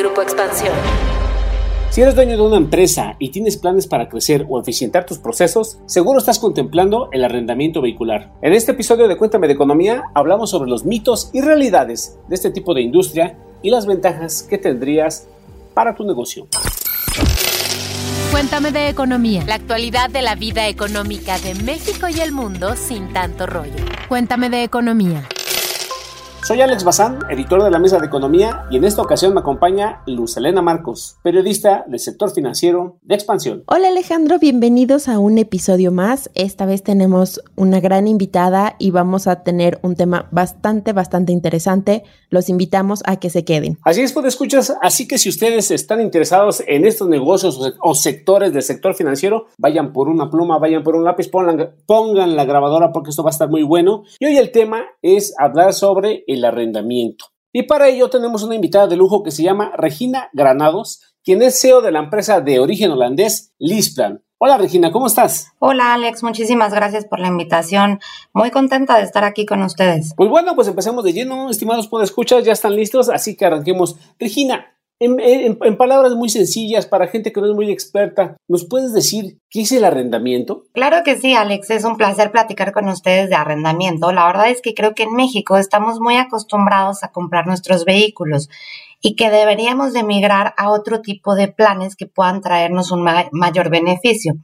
Grupo Expansión. Si eres dueño de una empresa y tienes planes para crecer o eficientar tus procesos, seguro estás contemplando el arrendamiento vehicular. En este episodio de Cuéntame de Economía hablamos sobre los mitos y realidades de este tipo de industria y las ventajas que tendrías para tu negocio. Cuéntame de economía. La actualidad de la vida económica de México y el mundo sin tanto rollo. Cuéntame de economía. Soy Alex Bazán, editor de la Mesa de Economía, y en esta ocasión me acompaña Luz Elena Marcos, periodista del sector financiero de Expansión. Hola Alejandro, bienvenidos a un episodio más. Esta vez tenemos una gran invitada y vamos a tener un tema bastante, bastante interesante. Los invitamos a que se queden. Así es, pues escuchas, así que si ustedes están interesados en estos negocios o sectores del sector financiero, vayan por una pluma, vayan por un lápiz, pongan, pongan la grabadora porque esto va a estar muy bueno. Y hoy el tema es hablar sobre el arrendamiento. Y para ello tenemos una invitada de lujo que se llama Regina Granados, quien es CEO de la empresa de origen holandés Lisplan. Hola Regina, ¿cómo estás? Hola Alex, muchísimas gracias por la invitación. Muy contenta de estar aquí con ustedes. Pues bueno, pues empecemos de lleno, estimados escuchar, ya están listos, así que arranquemos. Regina, en, palabras muy sencillas, para gente que no es muy experta, ¿nos puedes decir qué es el arrendamiento? Claro que sí, Alex. Es un placer platicar con ustedes de arrendamiento. La verdad es que creo que en México estamos muy acostumbrados a comprar nuestros vehículos y que deberíamos de migrar a otro tipo de planes que puedan traernos un mayor beneficio.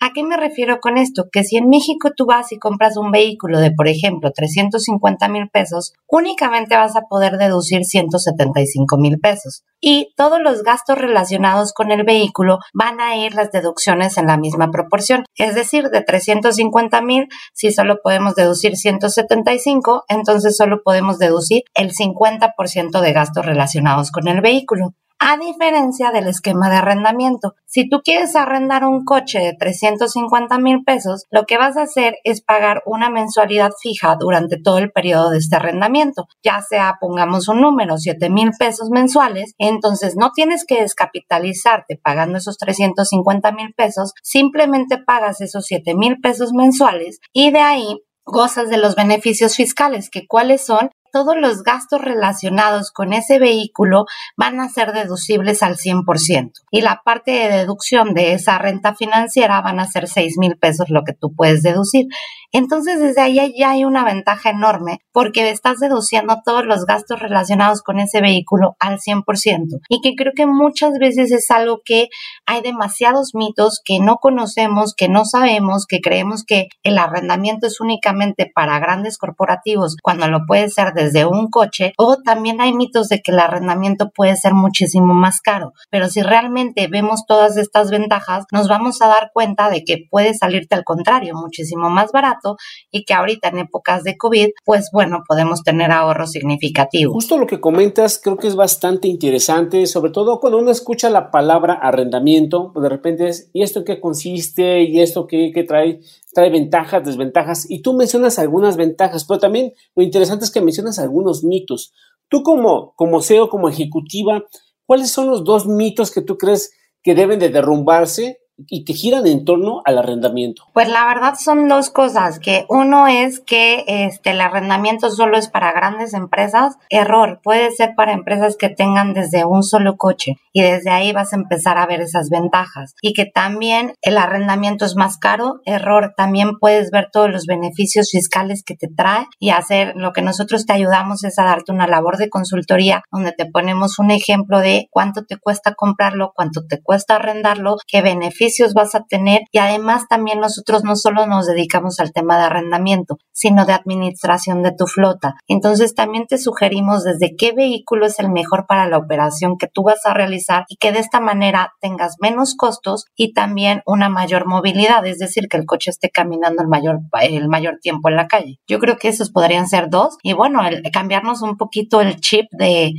¿A qué me refiero con esto? Que si en México tú vas y compras un vehículo de, por ejemplo, 350 mil pesos, únicamente vas a poder deducir 175 mil pesos. Y todos los gastos relacionados con el vehículo van a ir las deducciones en la misma proporción. Es decir, de 350 mil, si solo podemos deducir 175, entonces solo podemos deducir el 50% de gastos relacionados con el vehículo a diferencia del esquema de arrendamiento. Si tú quieres arrendar un coche de 350 mil pesos, lo que vas a hacer es pagar una mensualidad fija durante todo el periodo de este arrendamiento, ya sea pongamos un número, 7 mil pesos mensuales, entonces no tienes que descapitalizarte pagando esos 350 mil pesos, simplemente pagas esos 7 mil pesos mensuales y de ahí gozas de los beneficios fiscales, que cuáles son todos los gastos relacionados con ese vehículo van a ser deducibles al 100%. Y la parte de deducción de esa renta financiera van a ser 6 mil pesos lo que tú puedes deducir. Entonces, desde ahí ya hay una ventaja enorme porque estás deduciendo todos los gastos relacionados con ese vehículo al 100%. Y que creo que muchas veces es algo que hay demasiados mitos que no conocemos, que no sabemos, que creemos que el arrendamiento es únicamente para grandes corporativos cuando lo puede ser desde un coche. O también hay mitos de que el arrendamiento puede ser muchísimo más caro. Pero si realmente vemos todas estas ventajas, nos vamos a dar cuenta de que puede salirte al contrario, muchísimo más barato y que ahorita en épocas de COVID, pues bueno, podemos tener ahorros significativos. Justo lo que comentas creo que es bastante interesante, sobre todo cuando uno escucha la palabra arrendamiento, pues de repente es, ¿y esto qué consiste? ¿Y esto qué, qué trae? trae ventajas, desventajas, y tú mencionas algunas ventajas, pero también lo interesante es que mencionas algunos mitos. Tú como, como CEO, como ejecutiva, ¿cuáles son los dos mitos que tú crees que deben de derrumbarse y que giran en torno al arrendamiento? Pues la verdad son dos cosas, que uno es que este el arrendamiento solo es para grandes empresas, error, puede ser para empresas que tengan desde un solo coche y desde ahí vas a empezar a ver esas ventajas. Y que también el arrendamiento es más caro, error, también puedes ver todos los beneficios fiscales que te trae y hacer lo que nosotros te ayudamos es a darte una labor de consultoría donde te ponemos un ejemplo de cuánto te cuesta comprarlo, cuánto te cuesta arrendarlo, qué beneficios vas a tener y además también nosotros no solo nos dedicamos al tema de arrendamiento, sino de administración de tu flota. Entonces también te sugerimos desde qué vehículo es el mejor para la operación que tú vas a realizar y que de esta manera tengas menos costos y también una mayor movilidad, es decir, que el coche esté caminando el mayor, el mayor tiempo en la calle. Yo creo que esos podrían ser dos y bueno, cambiarnos un poquito el chip de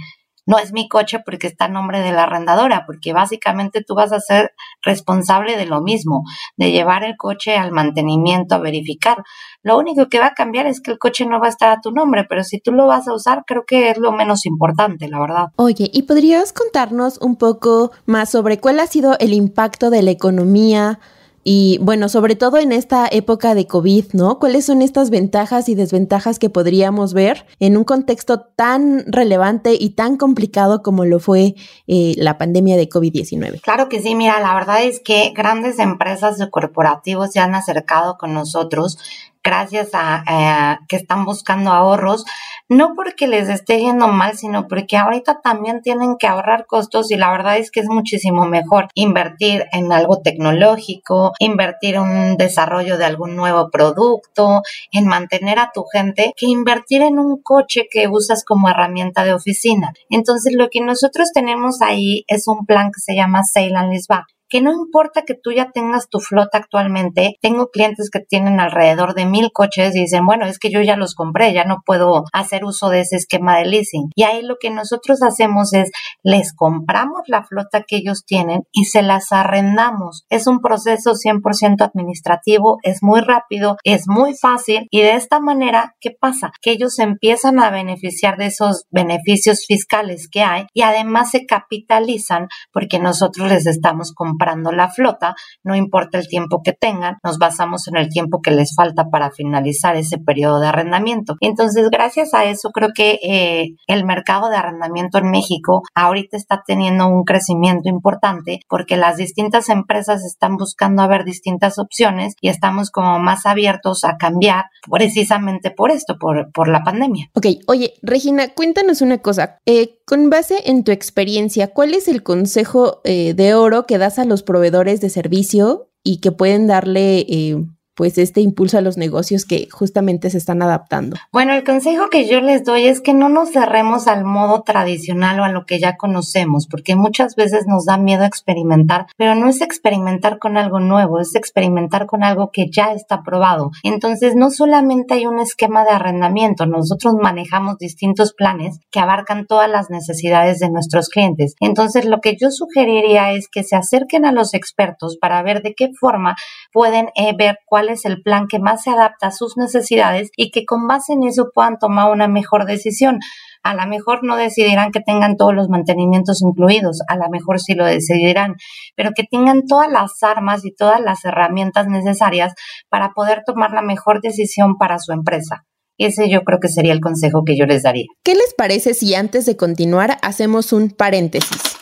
no es mi coche porque está a nombre de la arrendadora, porque básicamente tú vas a ser responsable de lo mismo, de llevar el coche al mantenimiento, a verificar. Lo único que va a cambiar es que el coche no va a estar a tu nombre, pero si tú lo vas a usar, creo que es lo menos importante, la verdad. Oye, ¿y podrías contarnos un poco más sobre cuál ha sido el impacto de la economía Y bueno, sobre todo en esta época de COVID, ¿no? ¿Cuáles son estas ventajas y desventajas que podríamos ver en un contexto tan relevante y tan complicado como lo fue eh, la pandemia de COVID-19? Claro que sí, mira, la verdad es que grandes empresas de corporativos se han acercado con nosotros gracias a que están buscando ahorros, no porque les esté yendo mal, sino porque ahorita también tienen que ahorrar costos y la verdad es que es muchísimo mejor invertir en algo tecnológico, invertir en un desarrollo de algún nuevo producto, en mantener a tu gente, que invertir en un coche que usas como herramienta de oficina. Entonces lo que nosotros tenemos ahí es un plan que se llama Sale and Leaseback que no importa que tú ya tengas tu flota actualmente, tengo clientes que tienen alrededor de mil coches y dicen, bueno, es que yo ya los compré, ya no puedo hacer uso de ese esquema de leasing. Y ahí lo que nosotros hacemos es, les compramos la flota que ellos tienen y se las arrendamos. Es un proceso 100% administrativo, es muy rápido, es muy fácil y de esta manera, ¿qué pasa? Que ellos empiezan a beneficiar de esos beneficios fiscales que hay y además se capitalizan porque nosotros les estamos comprando la flota, no importa el tiempo que tengan, nos basamos en el tiempo que les falta para finalizar ese periodo de arrendamiento. Entonces, gracias a eso, creo que eh, el mercado de arrendamiento en México ahorita está teniendo un crecimiento importante porque las distintas empresas están buscando a ver distintas opciones y estamos como más abiertos a cambiar precisamente por esto, por, por la pandemia. Ok, oye, Regina, cuéntanos una cosa. Eh, con base en tu experiencia, ¿cuál es el consejo eh, de oro que das a los proveedores de servicio y que pueden darle eh, pues este impulso a los negocios que justamente se están adaptando? Bueno, el consejo que yo les doy es que no nos cerremos al modo tradicional o a lo que ya conocemos, porque muchas veces nos da miedo experimentar, pero no es experimentar con algo nuevo, es experimentar con algo que ya está probado. Entonces, no solamente hay un esquema de arrendamiento, nosotros manejamos distintos planes que abarcan todas las necesidades de nuestros clientes. Entonces, lo que yo sugeriría es que se acerquen a los expertos para ver de qué forma pueden eh, ver cuál es el plan que más se adapta a sus necesidades y que con base en eso puedan tomar una mejor decisión. A lo mejor no decidirán que tengan todos los mantenimientos incluidos, a lo mejor sí lo decidirán, pero que tengan todas las armas y todas las herramientas necesarias para poder tomar la mejor decisión para su empresa. Ese yo creo que sería el consejo que yo les daría. ¿Qué les parece si antes de continuar hacemos un paréntesis?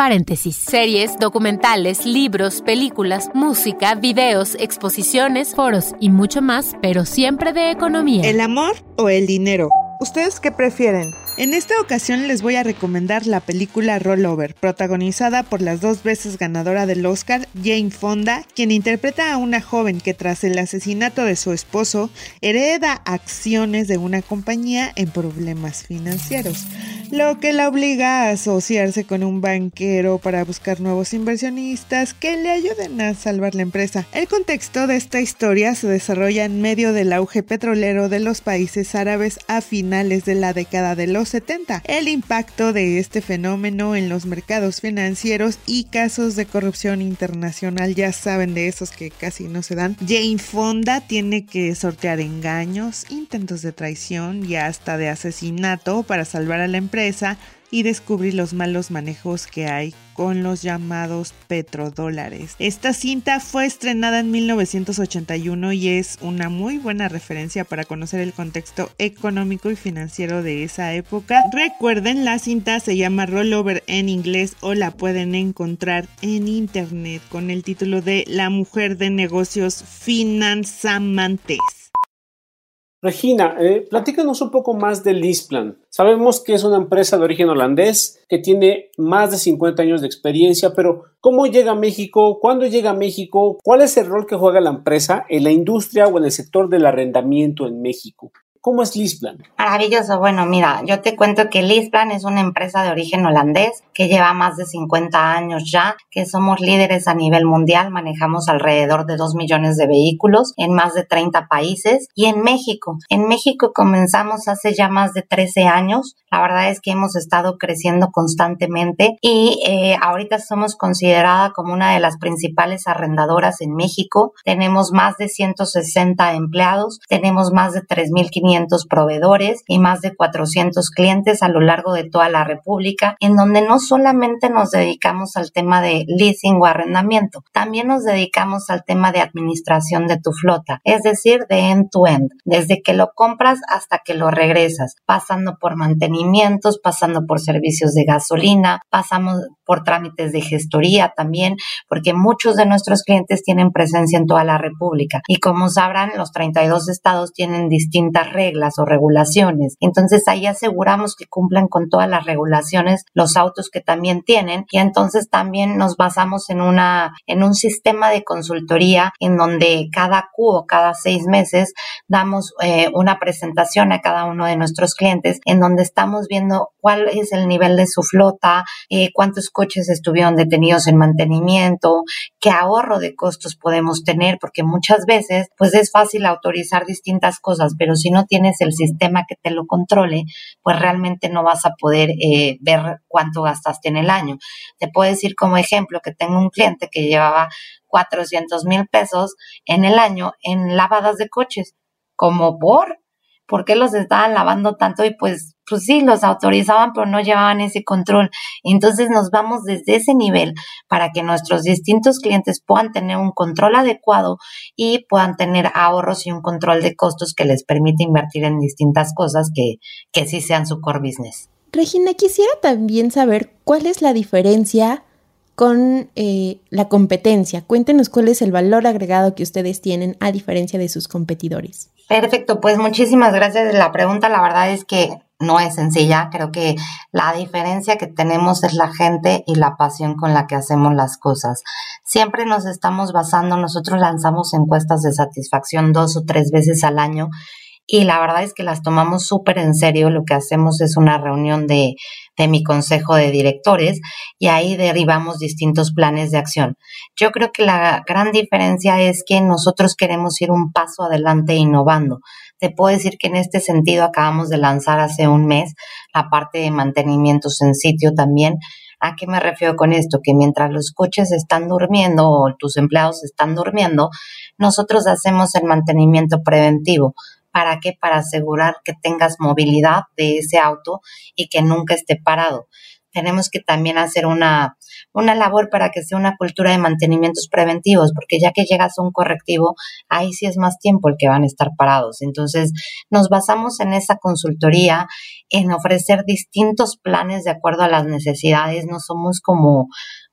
Paréntesis. Series, documentales, libros, películas, música, videos, exposiciones, foros y mucho más, pero siempre de economía. ¿El amor o el dinero? ¿Ustedes qué prefieren? En esta ocasión les voy a recomendar la película Rollover, protagonizada por las dos veces ganadora del Oscar, Jane Fonda, quien interpreta a una joven que tras el asesinato de su esposo hereda acciones de una compañía en problemas financieros, lo que la obliga a asociarse con un banquero para buscar nuevos inversionistas que le ayuden a salvar la empresa. El contexto de esta historia se desarrolla en medio del auge petrolero de los países árabes a finales de la década de los 70. El impacto de este fenómeno en los mercados financieros y casos de corrupción internacional, ya saben de esos que casi no se dan. Jane Fonda tiene que sortear engaños, intentos de traición y hasta de asesinato para salvar a la empresa y descubrir los malos manejos que hay con los llamados petrodólares. Esta cinta fue estrenada en 1981 y es una muy buena referencia para conocer el contexto económico y financiero de esa época. Recuerden, la cinta se llama Rollover en inglés o la pueden encontrar en internet con el título de La mujer de negocios finanzamantes. Regina, eh, platícanos un poco más del Lisplan. Sabemos que es una empresa de origen holandés que tiene más de 50 años de experiencia, pero ¿cómo llega a México? ¿Cuándo llega a México? ¿Cuál es el rol que juega la empresa en la industria o en el sector del arrendamiento en México? ¿Cómo es Lisplan? Maravilloso. Bueno, mira, yo te cuento que Lisplan es una empresa de origen holandés que lleva más de 50 años ya, que somos líderes a nivel mundial, manejamos alrededor de 2 millones de vehículos en más de 30 países y en México. En México comenzamos hace ya más de 13 años. La verdad es que hemos estado creciendo constantemente y eh, ahorita somos considerada como una de las principales arrendadoras en México. Tenemos más de 160 empleados, tenemos más de 3.500 2.500 proveedores y más de 400 clientes a lo largo de toda la República, en donde no solamente nos dedicamos al tema de leasing o arrendamiento, también nos dedicamos al tema de administración de tu flota, es decir, de end to end, desde que lo compras hasta que lo regresas, pasando por mantenimientos, pasando por servicios de gasolina, pasamos por trámites de gestoría también, porque muchos de nuestros clientes tienen presencia en toda la República. Y como sabrán, los 32 estados tienen distintas reglas o regulaciones. Entonces ahí aseguramos que cumplan con todas las regulaciones los autos que también tienen y entonces también nos basamos en una en un sistema de consultoría en donde cada Q o cada seis meses damos eh, una presentación a cada uno de nuestros clientes en donde estamos viendo cuál es el nivel de su flota, eh, cuántos coches estuvieron detenidos en mantenimiento, qué ahorro de costos podemos tener, porque muchas veces pues es fácil autorizar distintas cosas, pero si no tienes el sistema que te lo controle, pues realmente no vas a poder eh, ver cuánto gastaste en el año. Te puedo decir como ejemplo que tengo un cliente que llevaba 400 mil pesos en el año en lavadas de coches, como por por qué los estaban lavando tanto y pues, pues sí, los autorizaban, pero no llevaban ese control. Entonces nos vamos desde ese nivel para que nuestros distintos clientes puedan tener un control adecuado y puedan tener ahorros y un control de costos que les permite invertir en distintas cosas que, que sí sean su core business. Regina, quisiera también saber cuál es la diferencia con eh, la competencia. Cuéntenos cuál es el valor agregado que ustedes tienen a diferencia de sus competidores. Perfecto, pues muchísimas gracias. La pregunta, la verdad es que no es sencilla. Creo que la diferencia que tenemos es la gente y la pasión con la que hacemos las cosas. Siempre nos estamos basando, nosotros lanzamos encuestas de satisfacción dos o tres veces al año y la verdad es que las tomamos súper en serio. Lo que hacemos es una reunión de, de mi consejo de directores y ahí derivamos distintos planes de acción. Yo creo que la gran diferencia es que nosotros queremos ir un paso adelante innovando. Te puedo decir que en este sentido acabamos de lanzar hace un mes la parte de mantenimientos en sitio también. ¿A qué me refiero con esto? Que mientras los coches están durmiendo o tus empleados están durmiendo, nosotros hacemos el mantenimiento preventivo ¿Para qué? Para asegurar que tengas movilidad de ese auto y que nunca esté parado. Tenemos que también hacer una, una labor para que sea una cultura de mantenimientos preventivos, porque ya que llegas a un correctivo, ahí sí es más tiempo el que van a estar parados. Entonces, nos basamos en esa consultoría, en ofrecer distintos planes de acuerdo a las necesidades. No somos como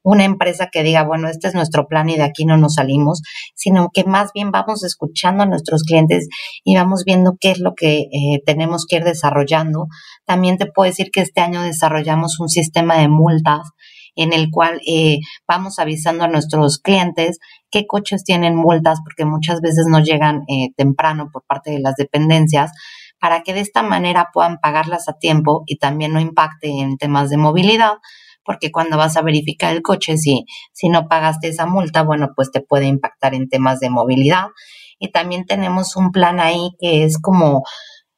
una empresa que diga, bueno, este es nuestro plan y de aquí no nos salimos, sino que más bien vamos escuchando a nuestros clientes y vamos viendo qué es lo que eh, tenemos que ir desarrollando. También te puedo decir que este año desarrollamos un sistema de multas en el cual eh, vamos avisando a nuestros clientes qué coches tienen multas, porque muchas veces no llegan eh, temprano por parte de las dependencias, para que de esta manera puedan pagarlas a tiempo y también no impacte en temas de movilidad porque cuando vas a verificar el coche, si, si no pagaste esa multa, bueno, pues te puede impactar en temas de movilidad. Y también tenemos un plan ahí que es como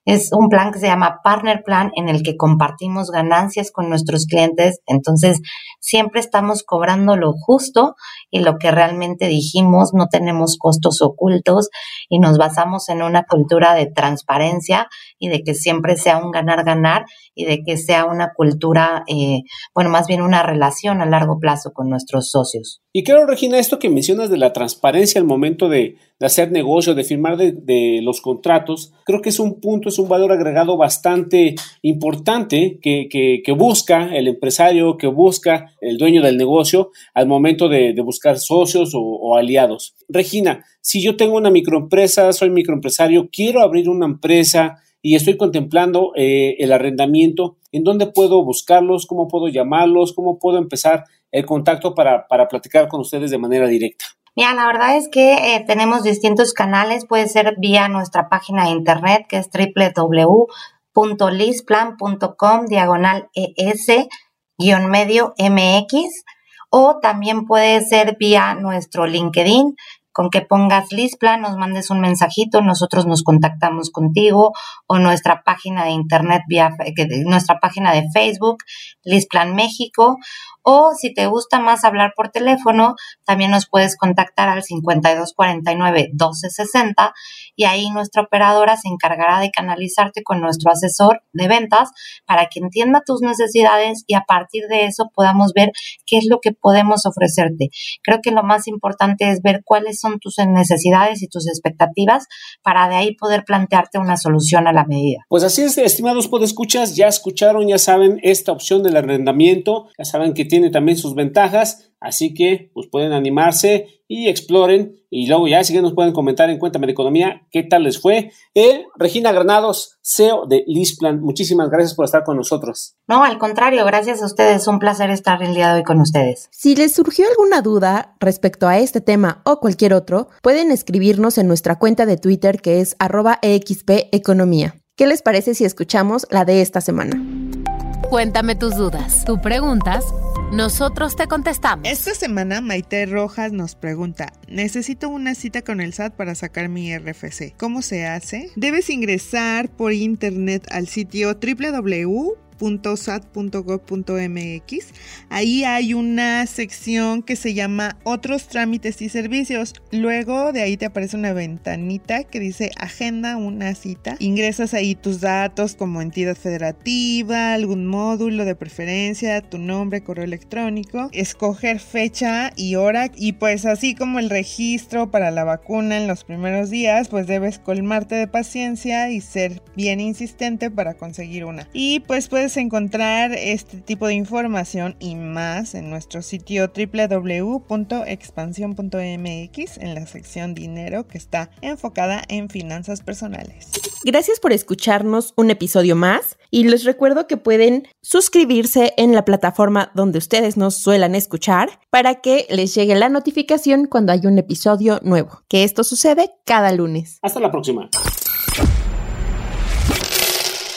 es un plan que se llama Partner Plan en el que compartimos ganancias con nuestros clientes. Entonces, siempre estamos cobrando lo justo y lo que realmente dijimos, no tenemos costos ocultos y nos basamos en una cultura de transparencia y de que siempre sea un ganar-ganar y de que sea una cultura, eh, bueno, más bien una relación a largo plazo con nuestros socios. Y claro, Regina, esto que mencionas de la transparencia al momento de, hacer negocio, de firmar de, los contratos, creo que es un punto, es un valor agregado bastante importante que, busca el empresario, que busca el dueño del negocio al momento de, buscar socios o, o, aliados. Regina, si yo tengo una microempresa, soy microempresario, quiero abrir una empresa y estoy contemplando eh, el arrendamiento, ¿en dónde puedo buscarlos? ¿Cómo puedo llamarlos? ¿Cómo puedo empezar el contacto para, para platicar con ustedes de manera directa? Mira, la verdad es que eh, tenemos distintos canales, puede ser vía nuestra página de internet que es www.lisplan.com diagonal ES guion medio MX o también puede ser vía nuestro LinkedIn con que pongas Lisplan, nos mandes un mensajito, nosotros nos contactamos contigo o nuestra página de internet vía nuestra página de Facebook, Lisplan México O si te gusta más hablar por teléfono, también nos puedes contactar al 5249 1260 y ahí nuestra operadora se encargará de canalizarte con nuestro asesor de ventas para que entienda tus necesidades y a partir de eso podamos ver qué es lo que podemos ofrecerte. Creo que lo más importante es ver cuáles son tus necesidades y tus expectativas para de ahí poder plantearte una solución a la medida. Pues así es, estimados podescuchas, ya escucharon, ya saben esta opción del arrendamiento, ya saben que tiene también sus ventajas Así que pues pueden animarse y exploren y luego ya si nos pueden comentar en Cuéntame de Economía qué tal les fue. Eh, Regina Granados, CEO de Lisplan, muchísimas gracias por estar con nosotros. No, al contrario, gracias a ustedes, un placer estar el día de hoy con ustedes. Si les surgió alguna duda respecto a este tema o cualquier otro, pueden escribirnos en nuestra cuenta de Twitter que es arroba Economía. ¿Qué les parece si escuchamos la de esta semana? Cuéntame tus dudas, tus preguntas nosotros te contestamos. Esta semana Maite Rojas nos pregunta, necesito una cita con el SAT para sacar mi RFC. ¿Cómo se hace? Debes ingresar por internet al sitio www .sat.gov.mx. Ahí hay una sección que se llama Otros trámites y servicios. Luego de ahí te aparece una ventanita que dice Agenda una cita. Ingresas ahí tus datos como entidad federativa, algún módulo de preferencia, tu nombre, correo electrónico, escoger fecha y hora y pues así como el registro para la vacuna en los primeros días, pues debes colmarte de paciencia y ser bien insistente para conseguir una. Y pues puedes encontrar este tipo de información y más en nuestro sitio www.expansión.mx en la sección dinero que está enfocada en finanzas personales. Gracias por escucharnos un episodio más y les recuerdo que pueden suscribirse en la plataforma donde ustedes nos suelan escuchar para que les llegue la notificación cuando hay un episodio nuevo, que esto sucede cada lunes. Hasta la próxima.